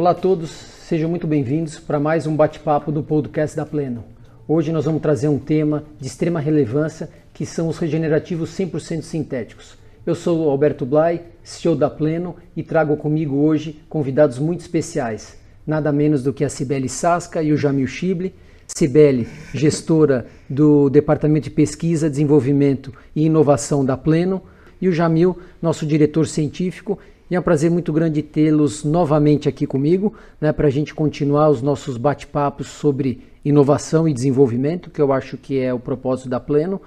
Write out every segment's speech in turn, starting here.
Olá a todos, sejam muito bem-vindos para mais um bate-papo do podcast da Pleno. Hoje nós vamos trazer um tema de extrema relevância que são os regenerativos 100% sintéticos. Eu sou o Alberto Blay, CEO da Pleno e trago comigo hoje convidados muito especiais, nada menos do que a Cibele Sasca e o Jamil Chible. Cibele, gestora do Departamento de Pesquisa, Desenvolvimento e Inovação da Pleno, e o Jamil, nosso diretor científico e é um prazer muito grande tê-los novamente aqui comigo, né, para a gente continuar os nossos bate-papos sobre inovação e desenvolvimento, que eu acho que é o propósito da Pleno.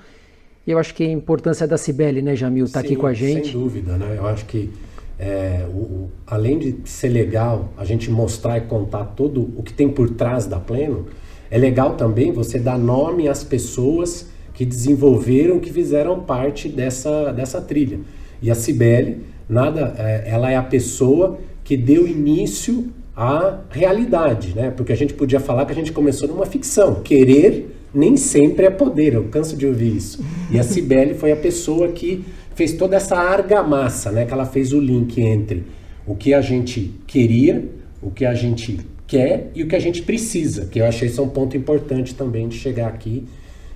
E eu acho que a importância da Cibele, né, Jamil, estar tá aqui com a gente. Sem dúvida, né? Eu acho que é, o, o, além de ser legal a gente mostrar e contar todo o que tem por trás da Pleno, é legal também você dar nome às pessoas que desenvolveram, que fizeram parte dessa, dessa trilha. E a Cibele nada, é, ela é a pessoa que deu início à realidade, né? Porque a gente podia falar que a gente começou numa ficção. Querer nem sempre é poder, eu canso de ouvir isso. E a Cibele foi a pessoa que fez toda essa argamassa, né? Que ela fez o link entre o que a gente queria, o que a gente quer e o que a gente precisa, que eu achei isso um ponto importante também de chegar aqui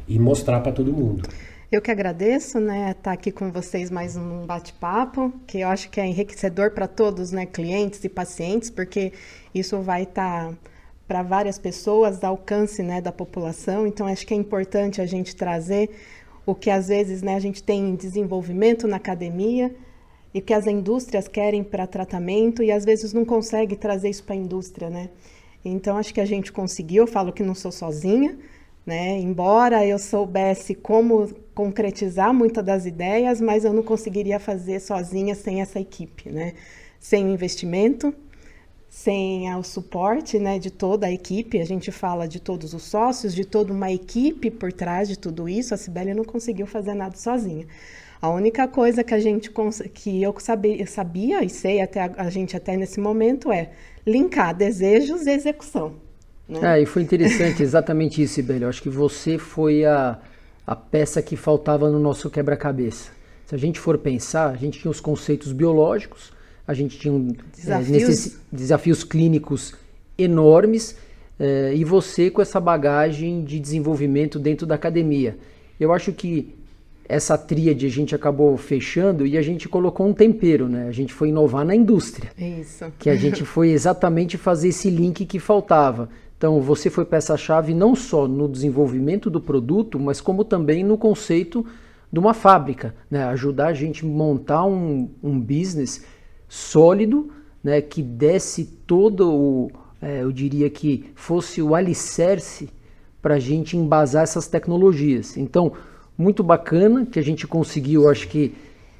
e mostrar para todo mundo. Eu que agradeço, né, estar aqui com vocês mais um bate-papo, que eu acho que é enriquecedor para todos, né, clientes e pacientes, porque isso vai estar tá para várias pessoas, alcance, né, da população. Então acho que é importante a gente trazer o que às vezes, né, a gente tem desenvolvimento na academia e que as indústrias querem para tratamento e às vezes não consegue trazer isso para a indústria, né? Então acho que a gente conseguiu. Eu falo que não sou sozinha né? Embora eu soubesse como concretizar muitas das ideias, mas eu não conseguiria fazer sozinha sem essa equipe, né? Sem o investimento, sem o suporte né, de toda a equipe, a gente fala de todos os sócios, de toda uma equipe por trás de tudo isso, a Sibeli não conseguiu fazer nada sozinha. A única coisa que a gente que eu sabia, e sei até a gente até nesse momento é linkar desejos e execução. Né? É, e foi interessante exatamente isso, Sibeli. Eu acho que você foi a, a peça que faltava no nosso quebra-cabeça. Se a gente for pensar, a gente tinha os conceitos biológicos, a gente tinha um, desafios. É, desafios clínicos enormes, é, e você com essa bagagem de desenvolvimento dentro da academia. Eu acho que essa tríade a gente acabou fechando e a gente colocou um tempero, né? A gente foi inovar na indústria. Isso. Que a gente foi exatamente fazer esse link que faltava. Então, você foi peça-chave não só no desenvolvimento do produto, mas como também no conceito de uma fábrica, né? ajudar a gente a montar um, um business sólido, né? que desse todo o, é, eu diria que fosse o alicerce para a gente embasar essas tecnologias. Então, muito bacana que a gente conseguiu, acho que,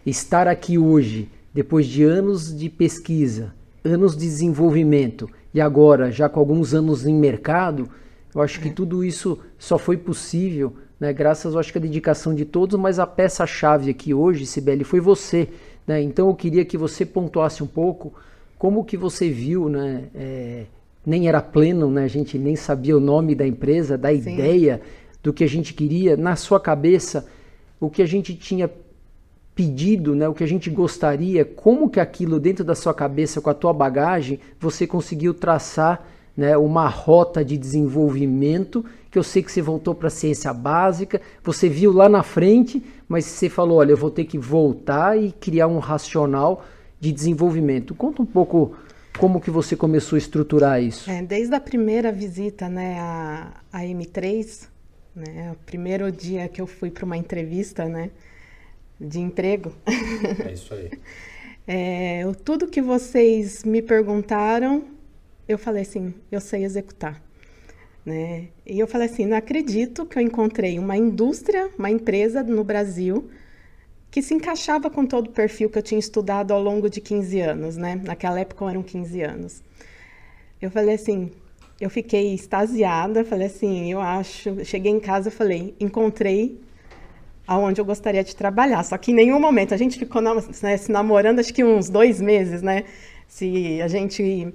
estar aqui hoje, depois de anos de pesquisa, anos de desenvolvimento e agora já com alguns anos em mercado, eu acho que tudo isso só foi possível, né, graças eu acho que à dedicação de todos, mas a peça-chave aqui hoje, Sibeli, foi você. Né? Então eu queria que você pontuasse um pouco como que você viu, né, é, nem era pleno, né, a gente nem sabia o nome da empresa, da Sim. ideia do que a gente queria, na sua cabeça, o que a gente tinha pedido, né, o que a gente gostaria, como que aquilo dentro da sua cabeça, com a tua bagagem, você conseguiu traçar né, uma rota de desenvolvimento, que eu sei que você voltou para a ciência básica, você viu lá na frente, mas você falou, olha, eu vou ter que voltar e criar um racional de desenvolvimento. Conta um pouco como que você começou a estruturar isso. É, desde a primeira visita né, à, à M3, né, o primeiro dia que eu fui para uma entrevista, né, de emprego. É isso aí. é, tudo que vocês me perguntaram, eu falei assim, eu sei executar. Né? E eu falei assim, não acredito que eu encontrei uma indústria, uma empresa no Brasil que se encaixava com todo o perfil que eu tinha estudado ao longo de 15 anos, né? Naquela época eram 15 anos. Eu falei assim, eu fiquei extasiada, falei assim, eu acho, cheguei em casa, falei, encontrei aonde eu gostaria de trabalhar. Só que em nenhum momento a gente ficou né, se namorando, acho que uns dois meses, né? Se a gente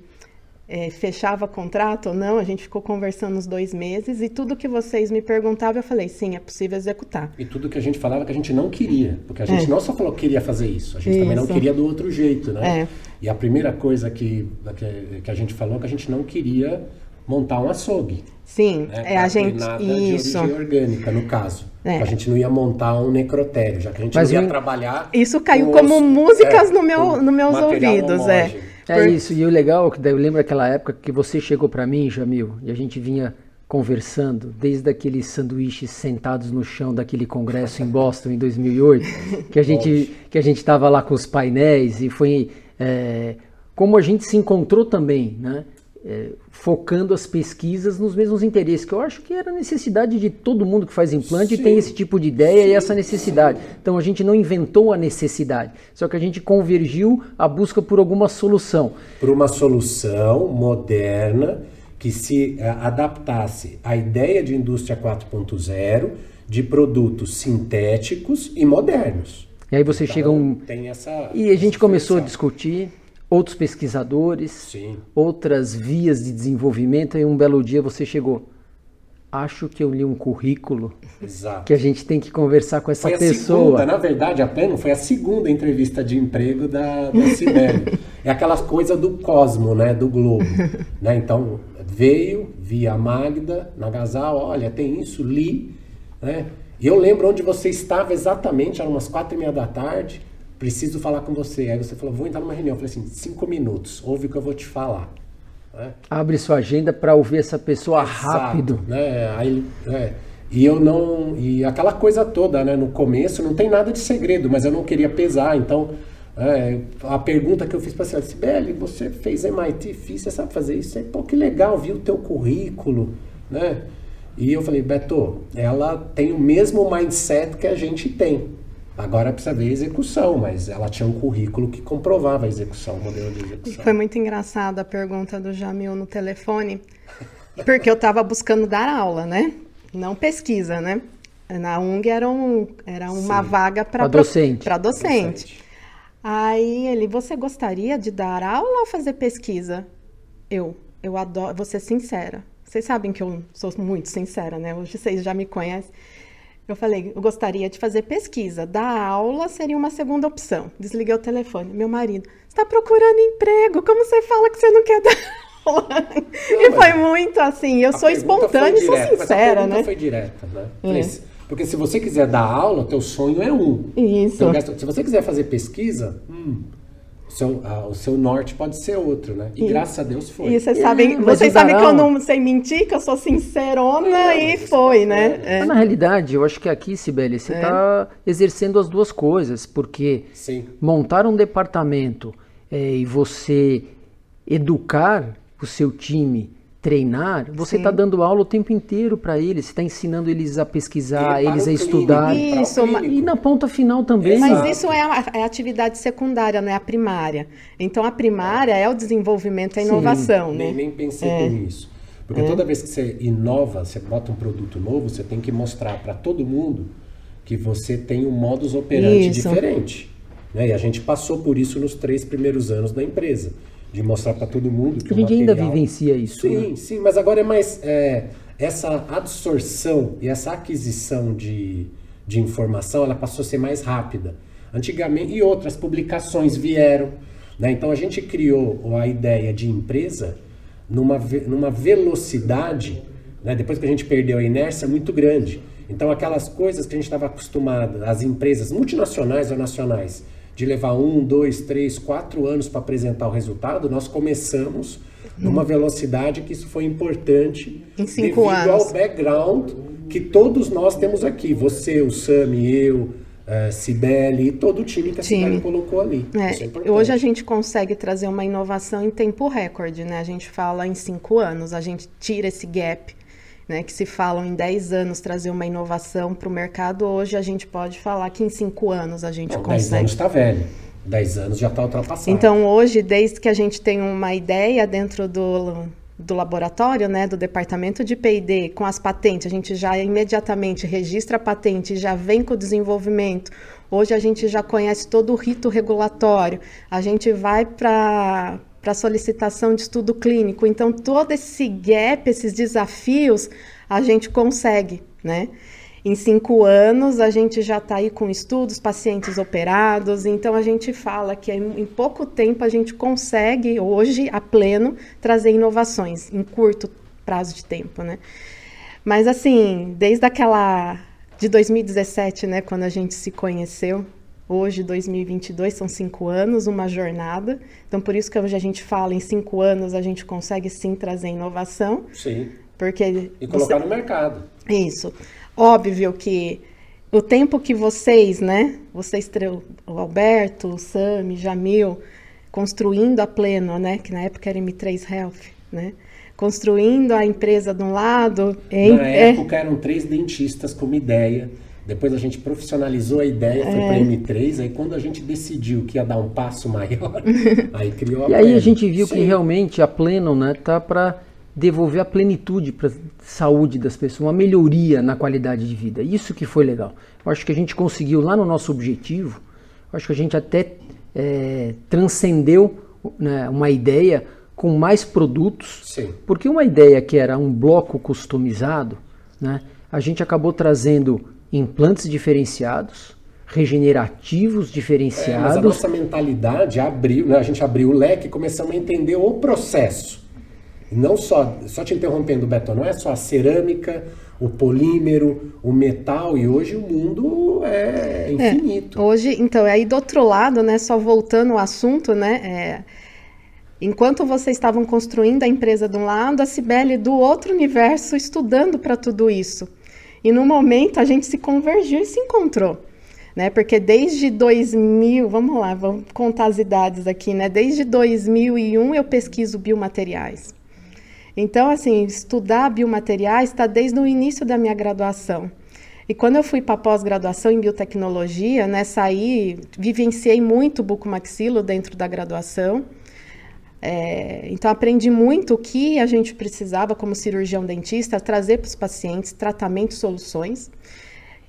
é, fechava contrato ou não, a gente ficou conversando uns dois meses e tudo que vocês me perguntavam, eu falei, sim, é possível executar. E tudo que a gente falava que a gente não queria, porque a gente é. não só falou que queria fazer isso, a gente isso. também não queria do outro jeito, né? É. E a primeira coisa que, que, que a gente falou é que a gente não queria montar um açougue. Sim, né? é a gente nada isso. de origem orgânica no caso. É. A gente não ia montar um necrotério, já que a gente Mas não ia trabalhar. Isso caiu como os, músicas é, no meu, no meus ouvidos, é. É Por... isso, e o legal, que eu lembro aquela época que você chegou para mim, Jamil, e a gente vinha conversando, desde aqueles sanduíches sentados no chão daquele congresso em Boston em 2008, que a gente que a gente estava lá com os painéis e foi é, como a gente se encontrou também, né? É, focando as pesquisas nos mesmos interesses, que eu acho que era a necessidade de todo mundo que faz implante sim, tem esse tipo de ideia sim, e essa necessidade. Então a gente não inventou a necessidade, só que a gente convergiu a busca por alguma solução. Por uma solução moderna que se uh, adaptasse à ideia de indústria 4.0 de produtos sintéticos e modernos. E aí você então, chega um. Tem essa, e a gente começou a discutir outros pesquisadores, Sim. outras vias de desenvolvimento, e um belo dia você chegou. Acho que eu li um currículo Exato. que a gente tem que conversar com essa foi pessoa. Segunda, na verdade, a Pleno foi a segunda entrevista de emprego da, da Cibele. é aquela coisa do cosmo, né, do globo. né? Então, veio, vi a Magda na Gazal, olha, tem isso, li. Né? E eu lembro onde você estava exatamente, eram umas quatro e meia da tarde preciso falar com você. Aí você falou, vou entrar numa reunião. Eu falei assim, cinco minutos, ouve o que eu vou te falar. Né? Abre sua agenda para ouvir essa pessoa Exato, rápido. Né? Aí, é, e eu não. E aquela coisa toda, né? No começo não tem nada de segredo, mas eu não queria pesar. Então, é, a pergunta que eu fiz para você, Sibeli, você fez MIT, fiz, você sabe fazer isso? Aí, Pô, que legal, viu o teu currículo, né? E eu falei, Beto, ela tem o mesmo mindset que a gente tem. Agora precisa ver a execução, mas ela tinha um currículo que comprovava a execução, o modelo de execução. Foi muito engraçada a pergunta do Jamil no telefone, porque eu estava buscando dar aula, né? Não pesquisa, né? Na UNG era, um, era uma Sim. vaga para docente. Para docente. docente. Aí ele, você gostaria de dar aula ou fazer pesquisa? Eu, eu adoro, vou ser sincera. Vocês sabem que eu sou muito sincera, né? Hoje vocês já me conhecem. Eu falei, eu gostaria de fazer pesquisa. Dar aula seria uma segunda opção. Desliguei o telefone. Meu marido, está procurando emprego? Como você fala que você não quer dar aula? Não, e foi muito assim. Eu sou espontânea e sou sincera, né? foi direta, né? É. Porque se você quiser dar aula, teu sonho é um. Isso. Então, se você quiser fazer pesquisa, hum, seu, ah, o seu norte pode ser outro, né? E, e graças a Deus foi. E vocês sabem, vocês sabem que eu não sei mentir, que eu sou sincerona é, e foi, né? É. É. Na realidade, eu acho que aqui, Sibeli, você está é. exercendo as duas coisas, porque Sim. montar um departamento é, e você educar o seu time treinar, você está dando aula o tempo inteiro para eles, está ensinando eles a pesquisar, eles a estudar. Isso, e na ponta final também. Mas isso é a, é a, atividade secundária, não é a primária. Então a primária é o desenvolvimento, a inovação. Sim, né? nem, nem pensei é. nisso. Porque é. toda vez que você inova, você bota um produto novo, você tem que mostrar para todo mundo que você tem um modus operandi isso. diferente. Né? E a gente passou por isso nos três primeiros anos da empresa de mostrar para todo mundo que a gente material... ainda vivencia isso. Sim, né? sim, mas agora é mais é, essa absorção e essa aquisição de, de informação, ela passou a ser mais rápida. Antigamente e outras publicações vieram, né? Então a gente criou a ideia de empresa numa, numa velocidade, né? depois que a gente perdeu a inércia, muito grande. Então aquelas coisas que a gente estava acostumado, as empresas multinacionais ou nacionais, de levar um, dois, três, quatro anos para apresentar o resultado, nós começamos numa velocidade que isso foi importante em cinco devido anos. ao background que todos nós temos aqui. Você, o Sami, eu, uh, Cibele e todo o time que a Cibele colocou ali. É, é hoje a gente consegue trazer uma inovação em tempo recorde, né? A gente fala em cinco anos, a gente tira esse gap né, que se falam em 10 anos trazer uma inovação para o mercado, hoje a gente pode falar que em 5 anos a gente Não, consegue. 10 anos está velho. 10 anos já está ultrapassado. Então, hoje, desde que a gente tem uma ideia dentro do, do laboratório, né, do departamento de P&D, com as patentes, a gente já imediatamente registra a patente e já vem com o desenvolvimento. Hoje a gente já conhece todo o rito regulatório. A gente vai para para solicitação de estudo clínico. Então, todo esse gap, esses desafios, a gente consegue, né? Em cinco anos, a gente já está aí com estudos, pacientes operados, então a gente fala que em pouco tempo a gente consegue, hoje, a pleno, trazer inovações, em curto prazo de tempo, né? Mas, assim, desde aquela. de 2017, né, quando a gente se conheceu, hoje, 2022, são cinco anos, uma jornada. Então, por isso que hoje a gente fala em cinco anos a gente consegue sim trazer inovação. Sim. Porque e colocar você... no mercado. Isso. Óbvio que o tempo que vocês, né, vocês, o Alberto, o Sami, Jamil, construindo a Pleno, né, que na época era M3 Health, né, construindo a empresa de um lado. Em, na é época eram três dentistas como ideia. Depois a gente profissionalizou a ideia, foi é. para M3. Aí quando a gente decidiu que ia dar um passo maior, aí criou a E aí a gente viu Sim. que realmente a Pleno, né, tá para devolver a plenitude para a saúde das pessoas, uma melhoria na qualidade de vida. Isso que foi legal. Eu acho que a gente conseguiu lá no nosso objetivo, eu acho que a gente até é, transcendeu né, uma ideia com mais produtos, Sim. porque uma ideia que era um bloco customizado, né, a gente acabou trazendo implantes diferenciados, regenerativos diferenciados. É, mas a nossa mentalidade abriu, né, a gente abriu o leque e começamos a entender o processo. Não só, só te interrompendo, Beto, não é só a cerâmica, o polímero, o metal, e hoje o mundo é infinito. É, hoje, então, aí do outro lado, né, só voltando ao assunto, né, é, enquanto vocês estavam construindo a empresa de um lado, a Cibele do outro universo estudando para tudo isso. E no momento a gente se convergiu e se encontrou. Né? Porque desde 2000, vamos lá, vamos contar as idades aqui, né? Desde 2001 eu pesquiso biomateriais. Então, assim, estudar biomateriais está desde o início da minha graduação. E quando eu fui para pós-graduação em biotecnologia, né, saí, vivenciei muito bucomaxilo dentro da graduação. É, então, aprendi muito o que a gente precisava, como cirurgião dentista, trazer para os pacientes, tratamento, soluções.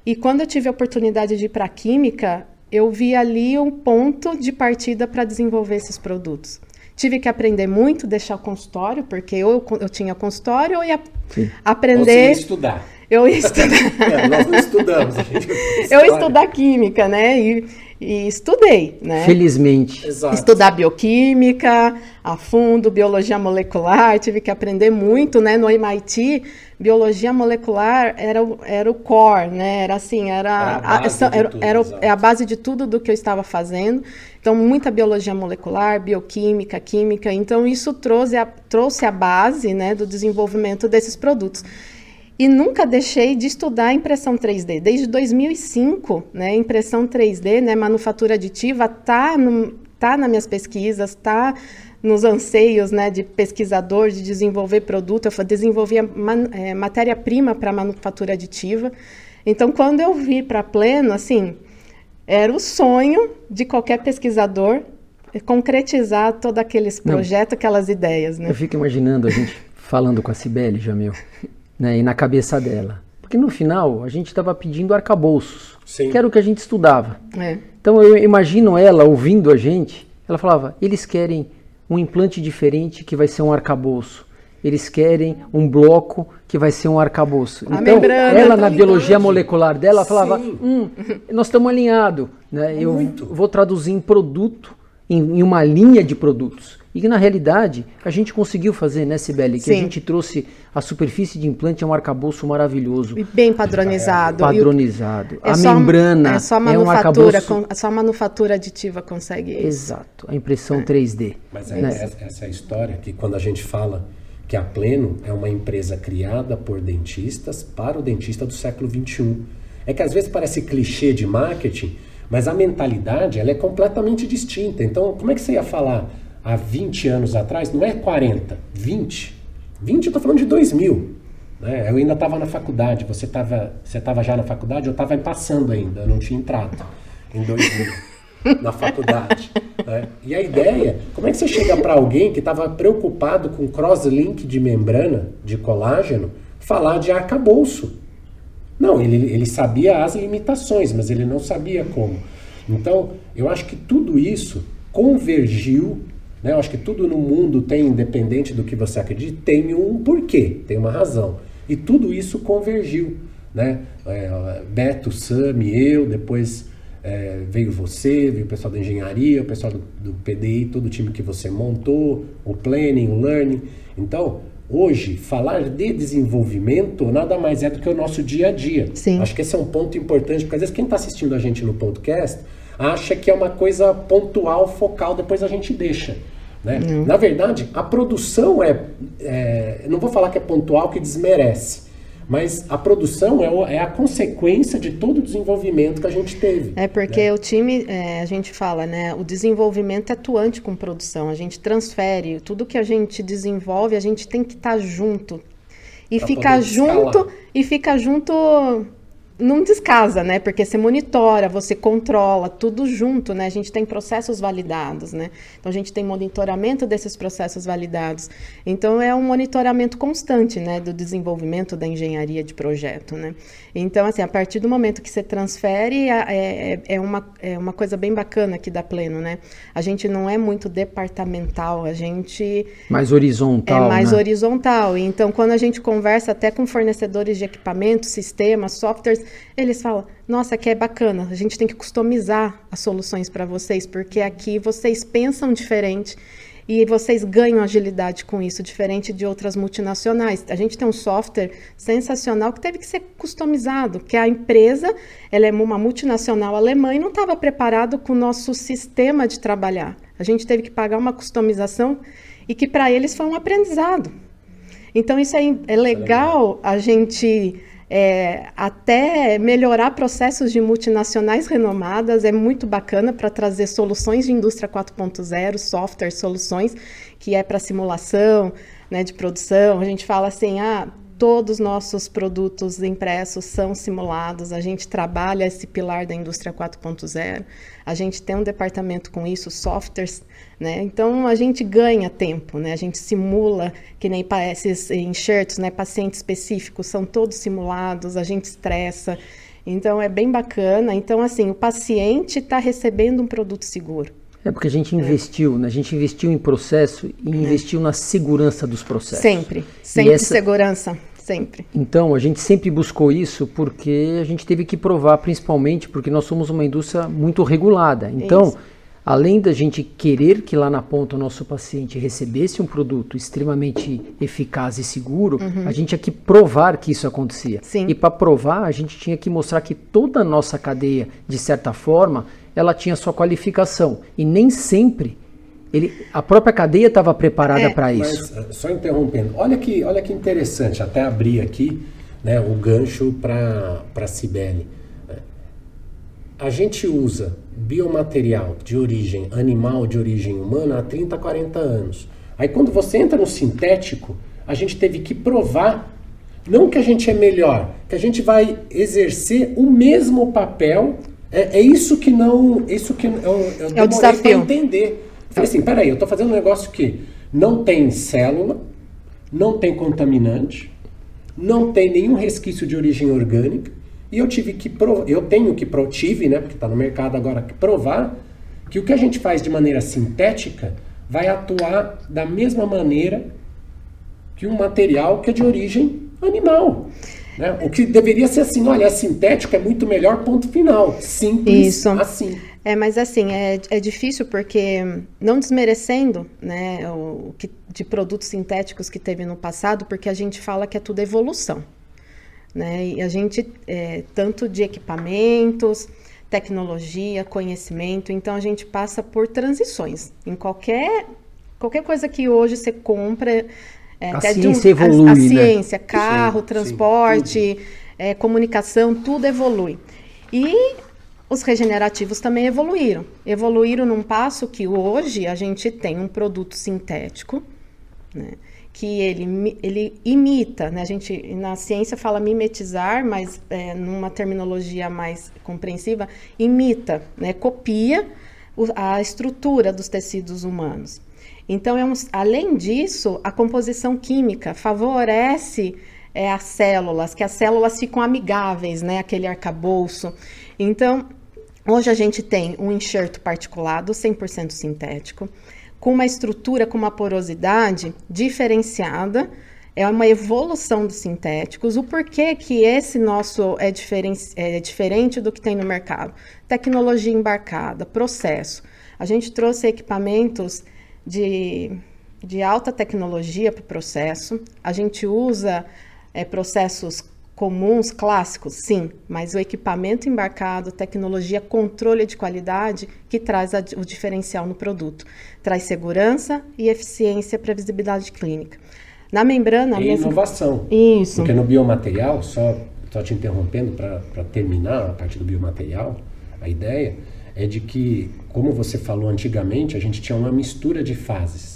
E quando eu tive a oportunidade de ir para a química, eu vi ali um ponto de partida para desenvolver esses produtos. Tive que aprender muito, deixar o consultório, porque eu, eu tinha consultório, eu ia Sim. aprender. Você ia estudar. Eu ia estudar. é, nós não estudamos. A gente eu ia estudar química, né? E, e estudei, né? Felizmente. Exato. Estudar bioquímica a fundo, biologia molecular, tive que aprender muito, né? No MIT, biologia molecular era, o, era o core, né? Era assim, era, era, a, base a, era, tudo, era é a base de tudo do que eu estava fazendo. Então, muita biologia molecular, bioquímica, química. Então, isso trouxe a, trouxe a base né, do desenvolvimento desses produtos. E nunca deixei de estudar impressão 3D. Desde 2005, né, impressão 3D, né, manufatura aditiva, está tá nas minhas pesquisas, está nos anseios né, de pesquisador, de desenvolver produto. Eu desenvolvia é, matéria-prima para manufatura aditiva. Então, quando eu vi para pleno, assim, era o sonho de qualquer pesquisador concretizar todos aqueles projetos, Não, aquelas ideias. Né? Eu fico imaginando a gente falando com a Cibele, Jamil né, e na cabeça dela. Porque no final a gente estava pedindo arcabouços, Sim. que era o que a gente estudava. É. Então eu imagino ela ouvindo a gente, ela falava: eles querem um implante diferente que vai ser um arcabouço. Eles querem um bloco que vai ser um arcabouço. A então, ela na biologia molecular dela falava: hum, nós estamos alinhados. Né? Eu Muito. vou traduzir em produto, em, em uma linha de produtos. E que na realidade a gente conseguiu fazer, né, Sibeli? Que Sim. a gente trouxe a superfície de implante é um arcabouço maravilhoso. E bem padronizado. É, padronizado. É a membrana é só a manufatura, é um arcabouço... só a manufatura aditiva consegue isso. Exato, a impressão é. 3D. Mas né? essa, essa é a história que quando a gente fala que a Pleno é uma empresa criada por dentistas para o dentista do século 21. É que às vezes parece clichê de marketing, mas a mentalidade ela é completamente distinta. Então, como é que você ia falar há 20 anos atrás, não é 40, 20. 20 eu estou falando de 2000. Né? Eu ainda estava na faculdade, você estava você tava já na faculdade, eu estava passando ainda, eu não tinha entrado em 2000 na faculdade. Né? E a ideia, como é que você chega para alguém que estava preocupado com crosslink de membrana, de colágeno, falar de arcabouço? Não, ele, ele sabia as limitações, mas ele não sabia como. Então, eu acho que tudo isso convergiu Né? Eu acho que tudo no mundo tem, independente do que você acredite, tem um porquê, tem uma razão. E tudo isso convergiu. Né? É, Beto, Sami, eu, depois é, veio você, veio o pessoal da engenharia, o pessoal do, do, PDI, todo o time que você montou, o planning, o learning. Então, hoje, falar de desenvolvimento nada mais é do que o nosso dia a dia. Sim. Acho que esse é um ponto importante, porque às vezes quem está assistindo a gente no podcast acha que é uma coisa pontual, focal, depois a gente deixa. Né? Na verdade, a produção é, é. Não vou falar que é pontual, que desmerece. Mas a produção é, é, a consequência de todo o desenvolvimento que a gente teve. É porque né? o time, é, a gente fala, né? O desenvolvimento é atuante com produção. A gente transfere tudo que a gente desenvolve, a gente tem que estar tá junto e pra ficar junto e fica junto não descasa, né? Porque você monitora, você controla, tudo junto, né? A gente tem processos validados, né? Então a gente tem monitoramento desses processos validados. Então é um monitoramento constante, né? Do desenvolvimento da engenharia de projeto, né? Então, assim, a partir do momento que você transfere, é, é, é uma, é uma coisa bem bacana aqui da Pleno, né? A gente não é muito departamental, a gente... Mais horizontal, É mais né? horizontal. Então, quando a gente conversa até com fornecedores de equipamentos, sistemas, softwares, eles falam: nossa, que é bacana, a gente tem que customizar as soluções para vocês, porque aqui vocês pensam diferente e vocês ganham agilidade com isso, diferente de outras multinacionais. A gente tem um software sensacional que teve que ser customizado, que a empresa, ela é uma multinacional alemã e não estava preparado com o nosso sistema de trabalhar. A gente teve que pagar uma customização e que para eles foi um aprendizado. Então isso é, é legal a gente é, até melhorar processos de multinacionais renomadas é muito bacana para trazer soluções de indústria 4.0, software, soluções que é para simulação né, de produção. A gente fala assim, ah, todos os nossos produtos impressos são simulados, a gente trabalha esse pilar da indústria 4.0, a gente tem um departamento com isso, softwares, né? Então a gente ganha tempo, né? A gente simula, que nem esses enxertos, né? Pacientes específicos são todos simulados, a gente estressa. Então é bem bacana. Então, assim, o paciente está recebendo um produto seguro. É porque a gente investiu, né? A gente investiu em processo e é. investiu na segurança dos processos. Sempre, sempre essa... segurança. Sempre. Então, a gente sempre buscou isso porque a gente teve que provar, principalmente porque nós somos uma indústria muito regulada. Então, isso. além da gente querer que lá na ponta o nosso paciente recebesse um produto extremamente eficaz e seguro, uhum. a gente tinha que provar que isso acontecia. Sim. E para provar, a gente tinha que mostrar que toda a nossa cadeia, de certa forma, ela tinha sua qualificação. E nem sempre ele, a própria cadeia estava preparada é, para isso. Mas, só interrompendo, olha que, olha que interessante, até abrir aqui né, o gancho para a Cibele. A gente usa biomaterial de origem animal, de origem humana, há 30, 40 anos. Aí quando você entra no sintético, a gente teve que provar, não que a gente é melhor, que a gente vai exercer o mesmo papel. É, é isso que não. Isso que eu, eu é o desafio. entender. Falei assim, peraí, eu estou fazendo um negócio que não tem célula, não tem contaminante, não tem nenhum resquício de origem orgânica, e eu tive que provar, eu tenho que pro, tive, né, porque está no mercado agora, que provar que o que a gente faz de maneira sintética vai atuar da mesma maneira que um material que é de origem animal. Né? O que deveria ser assim, olha, é sintético, é muito melhor, ponto final. Simples Isso. assim. É, mas assim, é, é difícil porque, não desmerecendo né, o que, de produtos sintéticos que teve no passado, porque a gente fala que é tudo evolução. Né? E a gente, é, tanto de equipamentos, tecnologia, conhecimento, então a gente passa por transições. Em qualquer, qualquer coisa que hoje você compra, é, a ciência um, evolui, a, a né? ciência, carro, sim, transporte, sim, é, comunicação, tudo evolui. E os regenerativos também evoluíram. Evoluíram num passo que hoje a gente tem um produto sintético, né, que ele, ele imita, né, a gente na ciência fala mimetizar, mas é, numa terminologia mais compreensiva, imita, né, copia a estrutura dos tecidos humanos. Então, é um, além disso, a composição química favorece é, as células, que as células ficam amigáveis, né? Aquele arcabouço. Então, hoje a gente tem um enxerto particulado 100% sintético, com uma estrutura, com uma porosidade diferenciada, é uma evolução dos sintéticos. O porquê que esse nosso é, diferen é diferente do que tem no mercado? Tecnologia embarcada, processo. A gente trouxe equipamentos de, de alta tecnologia para o processo. A gente usa é, processos comuns, clássicos, sim, mas o equipamento embarcado, tecnologia, controle de qualidade que traz a, o diferencial no produto. Traz segurança e eficiência para visibilidade clínica. Na membrana... E mesmo... inovação. Isso. Porque no biomaterial, só, só te interrompendo para terminar a parte do biomaterial, a ideia é de que, como você falou antigamente, a gente tinha uma mistura de fases.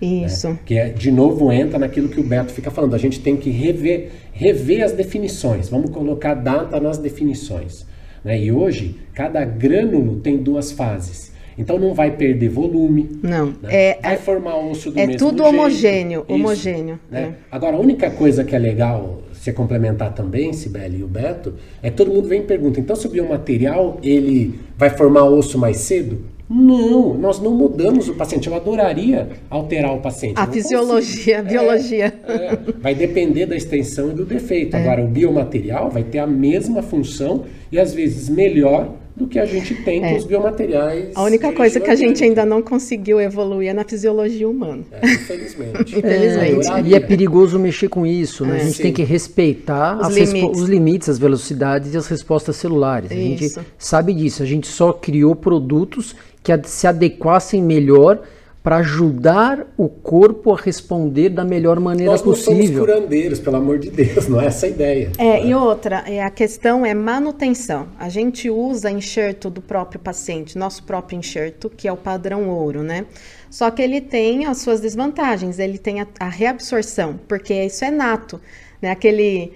Isso. Né? Que é, de novo entra naquilo que o Beto fica falando. A gente tem que rever, rever as definições. Vamos colocar data nas definições. Né? E hoje, cada grânulo tem duas fases. Então não vai perder volume. Não. Né? É, vai formar osso do é mesmo tudo jeito. homogêneo. Isso, homogêneo. Né? É. Agora, a única coisa que é legal você complementar também, Sibeli e o Beto, é que todo mundo vem e pergunta, então se o biomaterial ele vai formar osso mais cedo? Não, nós não mudamos o paciente. Eu adoraria alterar o paciente. A fisiologia, a biologia. É, é, vai depender da extensão e do defeito. É. Agora, o biomaterial vai ter a mesma função e às vezes melhor do que a gente tem é. com os biomateriais. A única coisa que a gente ainda não conseguiu evoluir é na fisiologia humana. É, infelizmente. infelizmente. É, e é perigoso mexer com isso, né? a gente Sim. tem que respeitar os limites. os limites, as velocidades e as respostas celulares. Isso. A gente sabe disso. A gente só criou produtos que se adequassem melhor para ajudar o corpo a responder da melhor maneira Nós possível. Nós somos curandeiros, pelo amor de Deus, não é essa a ideia. É, e outra, é, a questão é manutenção. A gente usa enxerto do próprio paciente, nosso próprio enxerto, que é o padrão ouro, né? Só que ele tem as suas desvantagens, ele tem a, a reabsorção, porque isso é nato, né? Aquele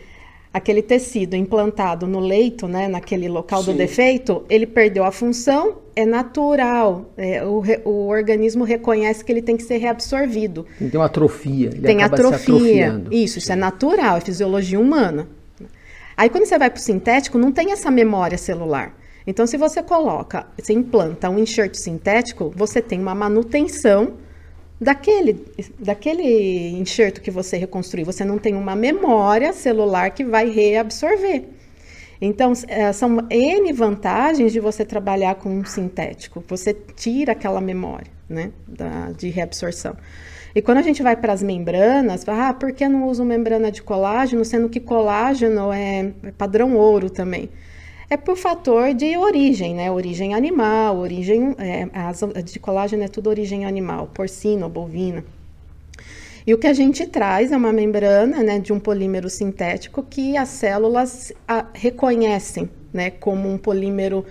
aquele tecido implantado no leito, né, naquele local Sim. do defeito, ele perdeu a função, é natural. É, o, o, organismo reconhece que ele tem que ser reabsorvido. Tem uma atrofia. Ele tem atrofia. Isso, isso é natural, é fisiologia humana. Aí quando você vai para o sintético, não tem essa memória celular. Então, se você coloca, você implanta um enxerto sintético, você tem uma manutenção daquele, daquele enxerto que você reconstruiu. Você não tem uma memória celular que vai reabsorver. Então, é, são N vantagens de você trabalhar com um sintético. Você tira aquela memória né, da, de reabsorção. E quando a gente vai para as membranas, ah, por que não uso membrana de colágeno, sendo que colágeno é padrão ouro também? É por fator de origem, né? Origem animal, origem. É, de colágeno é tudo origem animal, porcina, bovina. E o que a gente traz é uma membrana né, de um polímero sintético que as células a, reconhecem né, como um polímero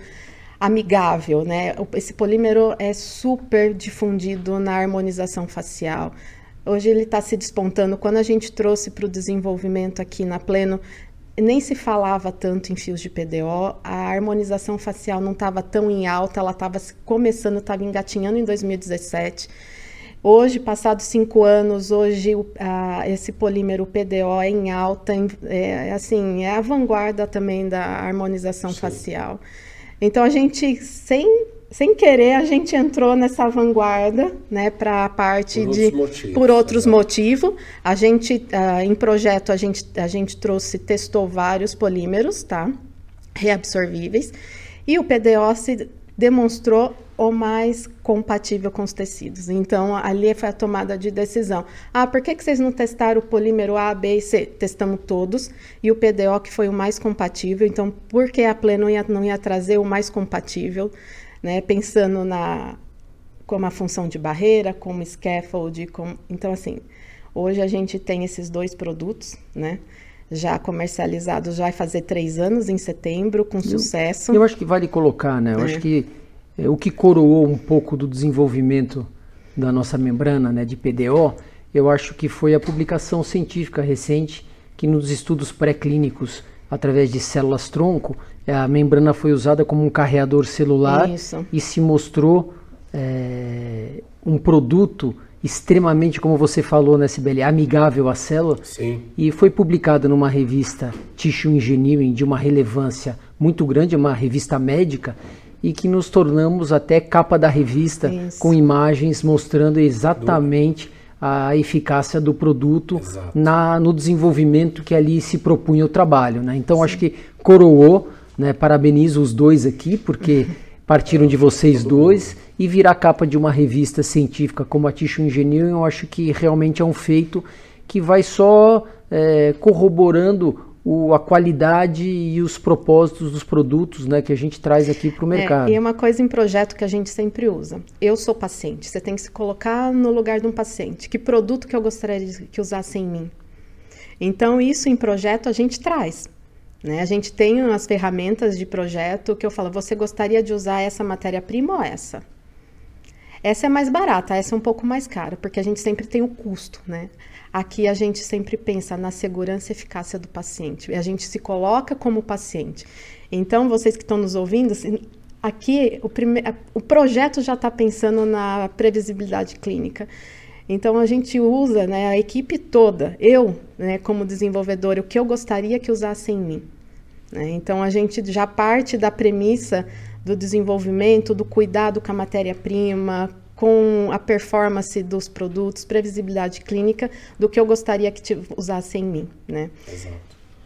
amigável. Né? Esse polímero é super difundido na harmonização facial. Hoje ele está se despontando. Quando a gente trouxe para o desenvolvimento aqui na Pleno, nem se falava tanto em fios de PDO, a harmonização facial não estava tão em alta, ela estava começando, estava engatinhando em 2017. Hoje, passados cinco anos, hoje esse polímero PDO é em alta, é, assim, é a vanguarda também da harmonização Sim. facial. Então, a gente, sem sem querer a gente entrou nessa vanguarda, né, para a parte por de motivos, por outros é. motivos. A gente uh, em projeto a gente a gente trouxe testou vários polímeros, tá, reabsorvíveis e o PDO se demonstrou o mais compatível com os tecidos. Então, ali foi a tomada de decisão. Ah, por que, que vocês não testaram o polímero A, B e C? Testamos todos, e o PDO que foi o mais compatível. Então, por que a Pleno não ia, não ia trazer o mais compatível? Né? Pensando na como a função de barreira, como scaffold, como... então assim, hoje a gente tem esses dois produtos, né? Já comercializados, já vai fazer três anos em setembro, com sucesso. Eu acho que vale colocar, né? Eu é. acho que é, o que coroou um pouco do desenvolvimento da nossa membrana, né, de PDO, eu acho que foi a publicação científica recente que nos estudos pré-clínicos através de células tronco a membrana foi usada como um carreador celular Isso. e se mostrou é, um produto extremamente, como você falou, né, Sibeli, amigável à célula. Sim. E foi publicada numa revista Tissue Engineering de uma relevância muito grande, uma revista médica, e que nos tornamos até capa da revista Isso. com imagens mostrando exatamente a eficácia do produto na, no desenvolvimento que ali se propunha o trabalho. Né? Então Sim. acho que coroou, né? parabenizo os dois aqui, porque partiram de vocês dois e virar capa de uma revista científica como a Tissue Engineering, eu acho que realmente é um feito que vai só é, corroborando o, a qualidade e os propósitos dos produtos né, que a gente traz aqui para o mercado. É, e é uma coisa em projeto que a gente sempre usa. Eu sou paciente, você tem que se colocar no lugar de um paciente. Que produto que eu gostaria de, que usasse em mim? Então, isso em projeto a gente traz. Né? A gente tem as ferramentas de projeto que eu falo, você gostaria de usar essa matéria-prima ou essa? Essa é mais barata, essa é um pouco mais cara, porque a gente sempre tem o custo, né? Aqui a gente sempre pensa na segurança e eficácia do paciente. A gente se coloca como paciente. Então, vocês que estão nos ouvindo, assim, aqui o, prime... o projeto já está pensando na previsibilidade clínica. Então a gente usa, né, a equipe toda, eu, né, como desenvolvedor, o que eu gostaria que usasse em mim. Né? Então a gente já parte da premissa do desenvolvimento, do cuidado com a matéria-prima, com a performance dos produtos, previsibilidade clínica, do que eu gostaria que usasse em mim, né? Exato.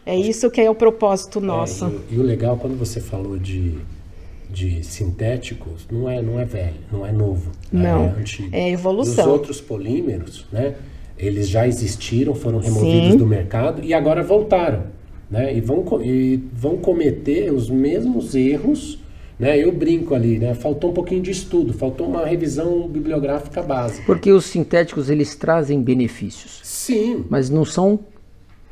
É isso que é o propósito é, nosso. É, e, e, o legal, quando você falou de, de sintéticos, não é, não é velho, não é novo. Né? Não, é, antigo. é evolução. Os outros polímeros, né? Eles já existiram, foram removidos Sim. do mercado e agora voltaram. Né? E, vão, e vão cometer os mesmos erros né? Eu brinco ali, né? faltou um pouquinho de estudo, faltou uma revisão bibliográfica básica. Porque os sintéticos eles trazem benefícios. Sim. Mas não são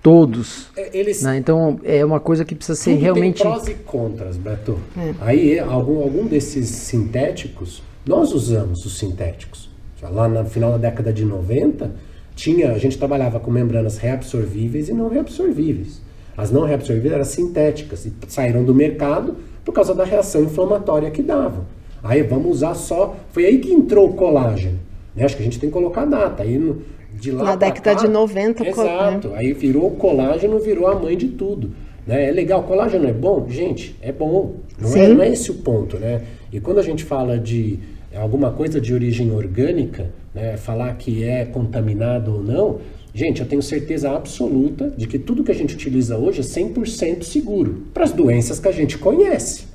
todos. É, eles... Né? Então é uma coisa que precisa ser realmente. Tem prós e contras, Beto. É. Aí algum, algum desses sintéticos, nós usamos os sintéticos. Lá no final da década de 90, tinha, a gente trabalhava com membranas reabsorvíveis e não reabsorvíveis. As não reabsorvíveis eram sintéticas e saíram do mercado por causa da reação inflamatória que davam. Aí vamos usar só. Foi aí que entrou o colágeno. Né? Acho que a gente tem que colocar a data. Aí no, de lá Na década cá, de 90, Exato. Né? Aí virou colágeno, virou a mãe de tudo. Né? É legal, colágeno é bom? Gente, é bom. Não, é, não é esse o ponto, né? E quando a gente fala de alguma coisa de origem orgânica, né, falar que é contaminado ou não, gente, eu tenho certeza absoluta de que tudo que a gente utiliza hoje é 100% seguro para as doenças que a gente conhece.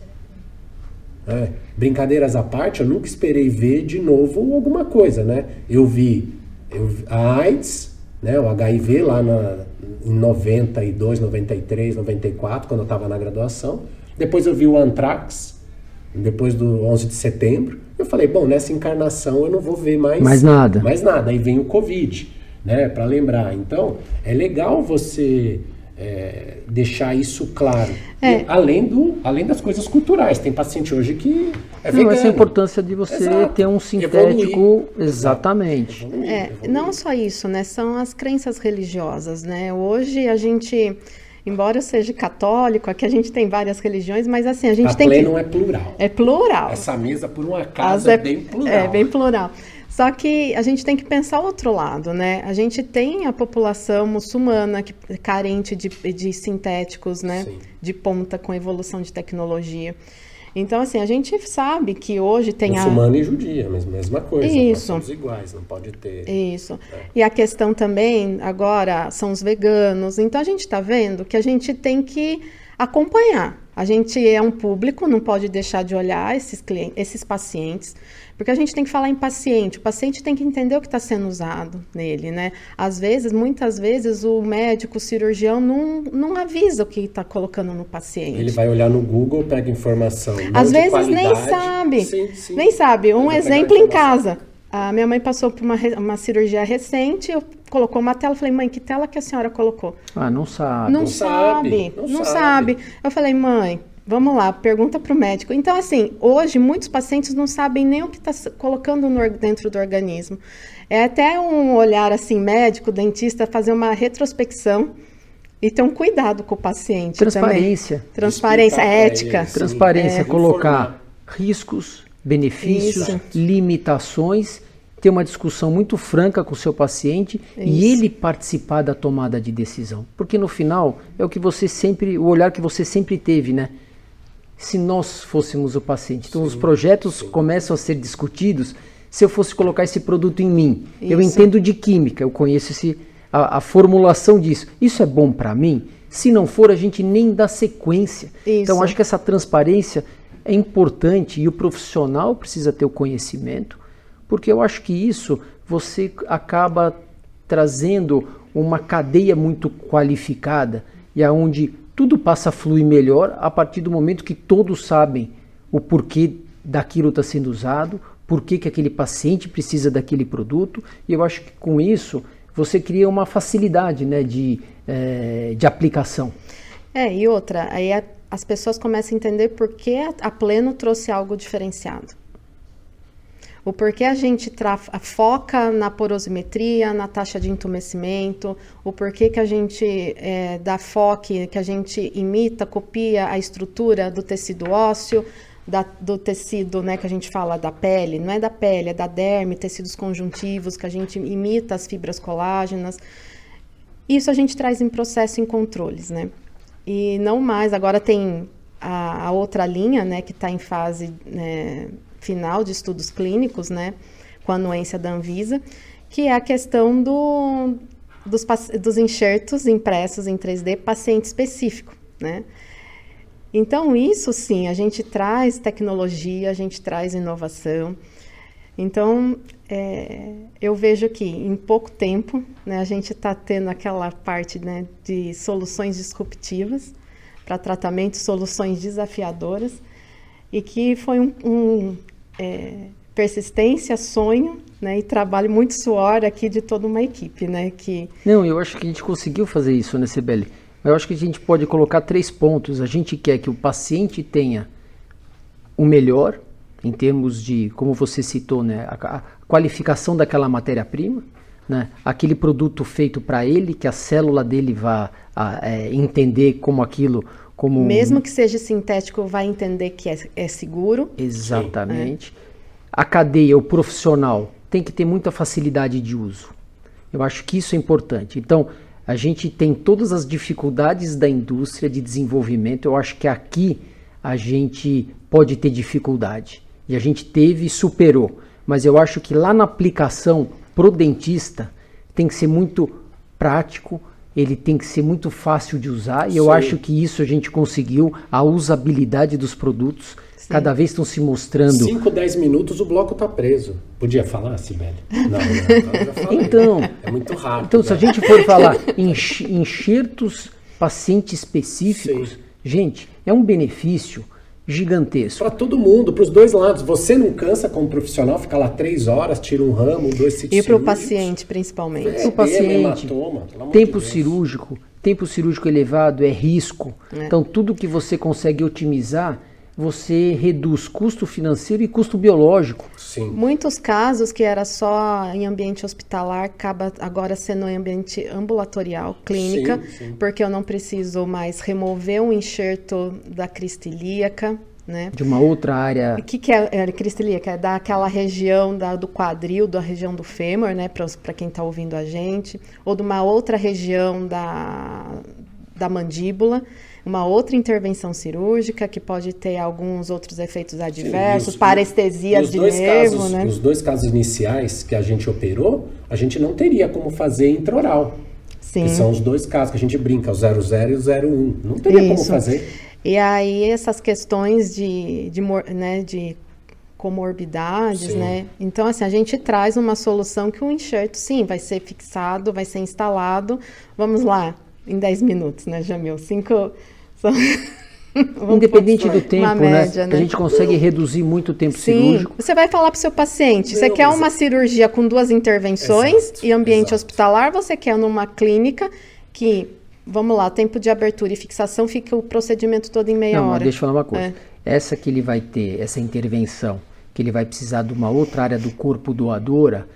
É, brincadeiras à parte, eu nunca esperei ver de novo alguma coisa, né? Eu vi, eu, a AIDS, né, o HIV lá na, em 92, 93, 94, quando eu estava na graduação. Depois eu vi o Anthrax, depois do 11 de setembro. Eu falei, bom, nessa encarnação eu não vou ver mais, mais nada. Mais nada. Aí vem o Covid, né, para lembrar. Então, é legal você é, deixar isso claro. É. além, do, além das coisas culturais. Tem paciente hoje que é não, Essa é a importância de você Exato. ter um sintético. Evoluir. Exatamente. Evoluir, é, evoluir. Não só isso, né? São as crenças religiosas, né? Hoje a gente embora seja católico, aqui a gente tem várias religiões, mas assim, a gente a tem que... não é plural. É plural. Essa mesa, por um acaso, é, é bem plural. É bem plural. Só que a gente tem que pensar o outro lado, né? A gente tem a população muçulmana que é carente de, de sintéticos, né? Sim. De ponta com evolução de tecnologia. Então, assim, a gente sabe que hoje tem Muçulmana a... e judia, mesma, mesma coisa. Isso. Nós somos iguais, não pode ter... Isso. É. E a questão também, agora, são os veganos. Então, a gente está vendo que a gente tem que acompanhar. A gente é um público, não pode deixar de olhar esses clientes, esses pacientes. Porque a gente tem que falar em paciente, o paciente tem que entender o que está sendo usado nele, né? Às vezes, muitas vezes, o médico, o cirurgião não, não avisa o que está colocando no paciente. Ele vai olhar no Google, pega informação. Às vezes nem sabe. Sim, sim. Nem sabe. Um exemplo em casa. A minha mãe passou por uma, uma cirurgia recente, eu colocou uma tela, falei, mãe, que tela que a senhora colocou? Ah, não sabe. Não, não sabe, sabe, não, não sabe. sabe. Eu falei, mãe, Vamos lá, pergunta para o médico. Então, assim, hoje muitos pacientes não sabem nem o que está colocando no, dentro do organismo. É até um olhar assim, médico, dentista, fazer uma retrospecção e ter um cuidado com o paciente. Transparência. Também. Transparência, ética. Ele, Transparência, é. colocar riscos, benefícios, Isso. limitações, ter uma discussão muito franca com o seu paciente Isso. e ele participar da tomada de decisão. Porque no final é o que você sempre, o olhar que você sempre teve, né? se nós fôssemos o paciente. Então, sim, os projetos sim. começam a ser discutidos se eu fosse colocar esse produto em mim. Isso. Eu entendo de química, eu conheço esse, a, a formulação disso. Isso é bom para mim? Se não for, a gente nem dá sequência. Isso. Então, acho que essa transparência é importante e o profissional precisa ter o conhecimento, porque eu acho que isso você acaba trazendo uma cadeia muito qualificada e aonde tudo passa a fluir melhor a partir do momento que todos sabem o porquê daquilo está sendo usado, por que, que aquele paciente precisa daquele produto, e eu acho que com isso você cria uma facilidade né, de, é, de aplicação. É, e outra, aí a, as pessoas começam a entender por que a, Pleno trouxe algo diferenciado o porquê a gente foca na porosimetria, na taxa de entumecimento, o porquê que a gente é, dá foco, que a gente imita, copia a estrutura do tecido ósseo, da, do tecido, né, que a gente fala da pele, não é da pele, é da derme, tecidos conjuntivos, que a gente imita as fibras colágenas. Isso a gente traz em processo em controles, né? E não mais, agora tem a, a outra linha, né, que está em fase né, final de estudos clínicos, né, com a anuência da Anvisa, que é a questão do, dos, dos enxertos impressos em 3D paciente específico, né? Então, isso sim, a gente traz tecnologia, a gente traz inovação. Então, é, eu vejo que em pouco tempo né, a gente está tendo aquela parte né, de soluções disruptivas para tratamento, soluções desafiadoras, e que foi um, um é, persistência, sonho né, e trabalho muito suor aqui de toda uma equipe, né? Que... Não, eu acho que a gente conseguiu fazer isso, né, Sibeli? Eu acho que a gente pode colocar três pontos. A gente quer que o paciente tenha o melhor, em termos de, como você citou, né, a, qualificação daquela matéria-prima, né, aquele produto feito para ele, que a célula dele vá a, é, entender como aquilo como mesmo que seja sintético, vai entender que é, é seguro. Exatamente. É. A cadeia, o profissional, tem que ter muita facilidade de uso. Eu acho que isso é importante. Então, a gente tem todas as dificuldades da indústria de desenvolvimento. Eu acho que aqui a gente pode ter dificuldade. E a gente teve e superou. Mas eu acho que lá na aplicação pro dentista tem que ser muito prático, ele tem que ser muito fácil de usar e Sim. eu acho que isso a gente conseguiu, a usabilidade dos produtos. Sim. Cada vez estão se mostrando. 5, 10 minutos o bloco está preso. Podia falar, Sibeli? Não, não, já falei. Então, é muito rápido. Então, se a né? gente for falar enxertos paciente específicos, Sim. gente, é um benefício gigantesco. Para todo mundo, para os dois lados. Você não cansa como profissional ficar lá três horas, tira um ramo, dois sítios E para o paciente, principalmente. É, para o paciente, hematoma, tempo de cirúrgico, tempo cirúrgico elevado é risco. É. Então, tudo que você consegue otimizar, você reduz custo financeiro e custo biológico. Sim. Muitos casos que era só em ambiente hospitalar, acaba agora sendo em ambiente ambulatorial, clínica, sim, sim. porque eu não preciso mais remover um enxerto da crista ilíaca, né? De uma outra área. O que, que é, é crista ilíaca? É daquela região da, do quadril, da região do fêmur, né? Para quem está ouvindo a gente, ou de uma outra região da, da mandíbula uma outra intervenção cirúrgica que pode ter alguns outros efeitos adversos, Sim, parestesias de nervo, casos, né? Os dois casos iniciais que a gente operou, a gente não teria como fazer intraoral. Sim. Que são os dois casos que a gente brinca, o 00 e o 01. Não teria Isso. como fazer. E aí essas questões de, de, né, de comorbidades, sim. né? Então, assim, a gente traz uma solução que o enxerto, sim, vai ser fixado, vai ser instalado. Vamos lá, em 10 minutos, né, Jamil? Cinco, Independente do tempo, né? média, né? A gente consegue reduzir muito o tempo Sim. cirúrgico. Você vai falar para o seu paciente, você quer uma cirurgia com duas intervenções exato, e ambiente exato. hospitalar, você quer numa clínica que, vamos lá, tempo de abertura e fixação fica o procedimento todo em meia Não, hora. deixa eu falar uma coisa. É. Essa que ele vai ter, essa intervenção, que ele vai precisar de uma outra área do corpo doadora,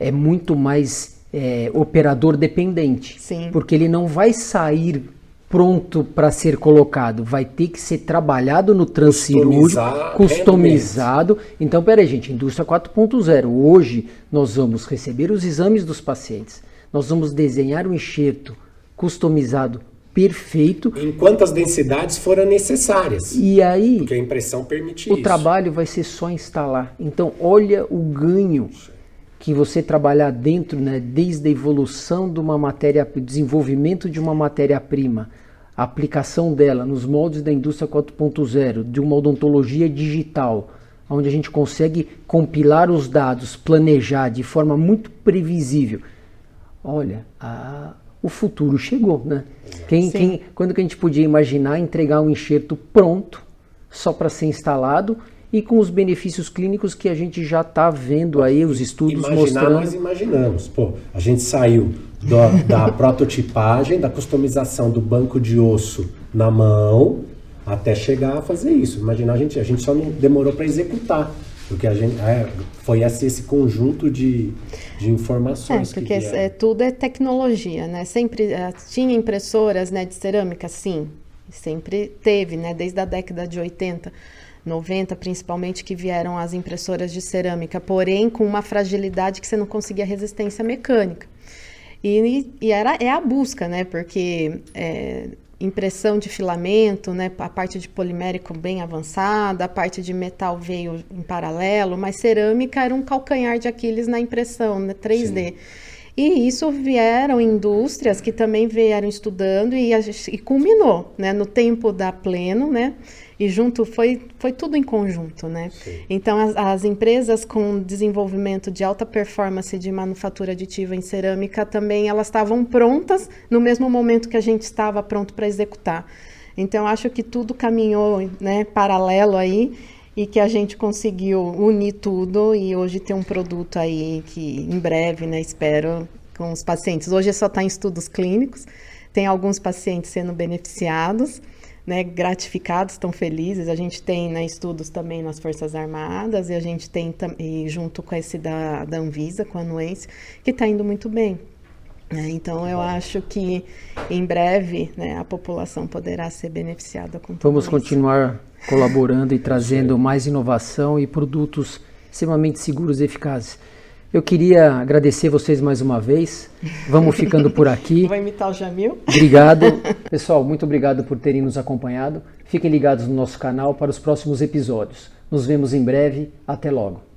é muito mais é, operador dependente. Sim. Porque ele não vai sair pronto para ser colocado, vai ter que ser trabalhado no transcirúrgico, customizado. Então, peraí, gente, indústria 4.0. Hoje nós vamos receber os exames dos pacientes, nós vamos desenhar um enxerto customizado perfeito. Em quantas densidades foram necessárias. E aí. Porque a impressão permite o isso. O trabalho vai ser só instalar. Então, olha o ganho que você trabalhar dentro, né, desde a evolução de uma matéria, desenvolvimento de uma matéria-prima, a aplicação dela nos moldes da indústria 4.0, de uma odontologia digital, onde a gente consegue compilar os dados, planejar de forma muito previsível. Olha, a, o futuro chegou, né? Quem, quem, quando que a gente podia imaginar entregar um enxerto pronto, só para ser instalado e com os benefícios clínicos que a gente já está vendo aí, os estudos Imaginar, mostrando. nós imaginamos. Pô, a gente saiu do, da prototipagem, da customização do banco de osso na mão, até chegar a fazer isso. Imaginar, a gente, a gente só não demorou para executar. Porque a gente, é, foi esse, esse conjunto de, de informações. É, porque é, tudo é tecnologia, né? Sempre é, tinha impressoras né, de cerâmica, sim. Sempre teve, né? Desde a década de 80. 90 principalmente, que vieram as impressoras de cerâmica, porém com uma fragilidade que você não conseguia resistência mecânica. E, e era, é a busca, né? Porque é, impressão de filamento, né? A parte de polimérico bem avançada, a parte de metal veio em paralelo, mas cerâmica era um calcanhar de Aquiles na impressão, né? 3D. Sim. E isso vieram indústrias que também vieram estudando e, e culminou, né? No tempo da Pleno, né? E junto foi, foi tudo em conjunto, né? Sim. Então as, as, empresas com desenvolvimento de alta performance de manufatura aditiva em cerâmica também elas estavam prontas no mesmo momento que a gente estava pronto para executar. Então acho que tudo caminhou, né, paralelo aí e que a gente conseguiu unir tudo e hoje ter um produto aí que em breve, né, espero com os pacientes. Hoje só está em estudos clínicos, tem alguns pacientes sendo beneficiados né, gratificados, estão felizes. A gente tem né, estudos também nas Forças Armadas e a gente tem e junto com esse da, da Anvisa, com a Anuência, que está indo muito bem. Né? Então eu acho que em breve né, a população poderá ser beneficiada com tudo Vamos isso. continuar colaborando e trazendo mais inovação e produtos extremamente seguros e eficazes. Eu queria agradecer vocês mais uma vez. Vamos ficando por aqui. Vou imitar o Jamil. Obrigado. Pessoal, muito obrigado por terem nos acompanhado. Fiquem ligados no nosso canal para os próximos episódios. Nos vemos em breve. Até logo.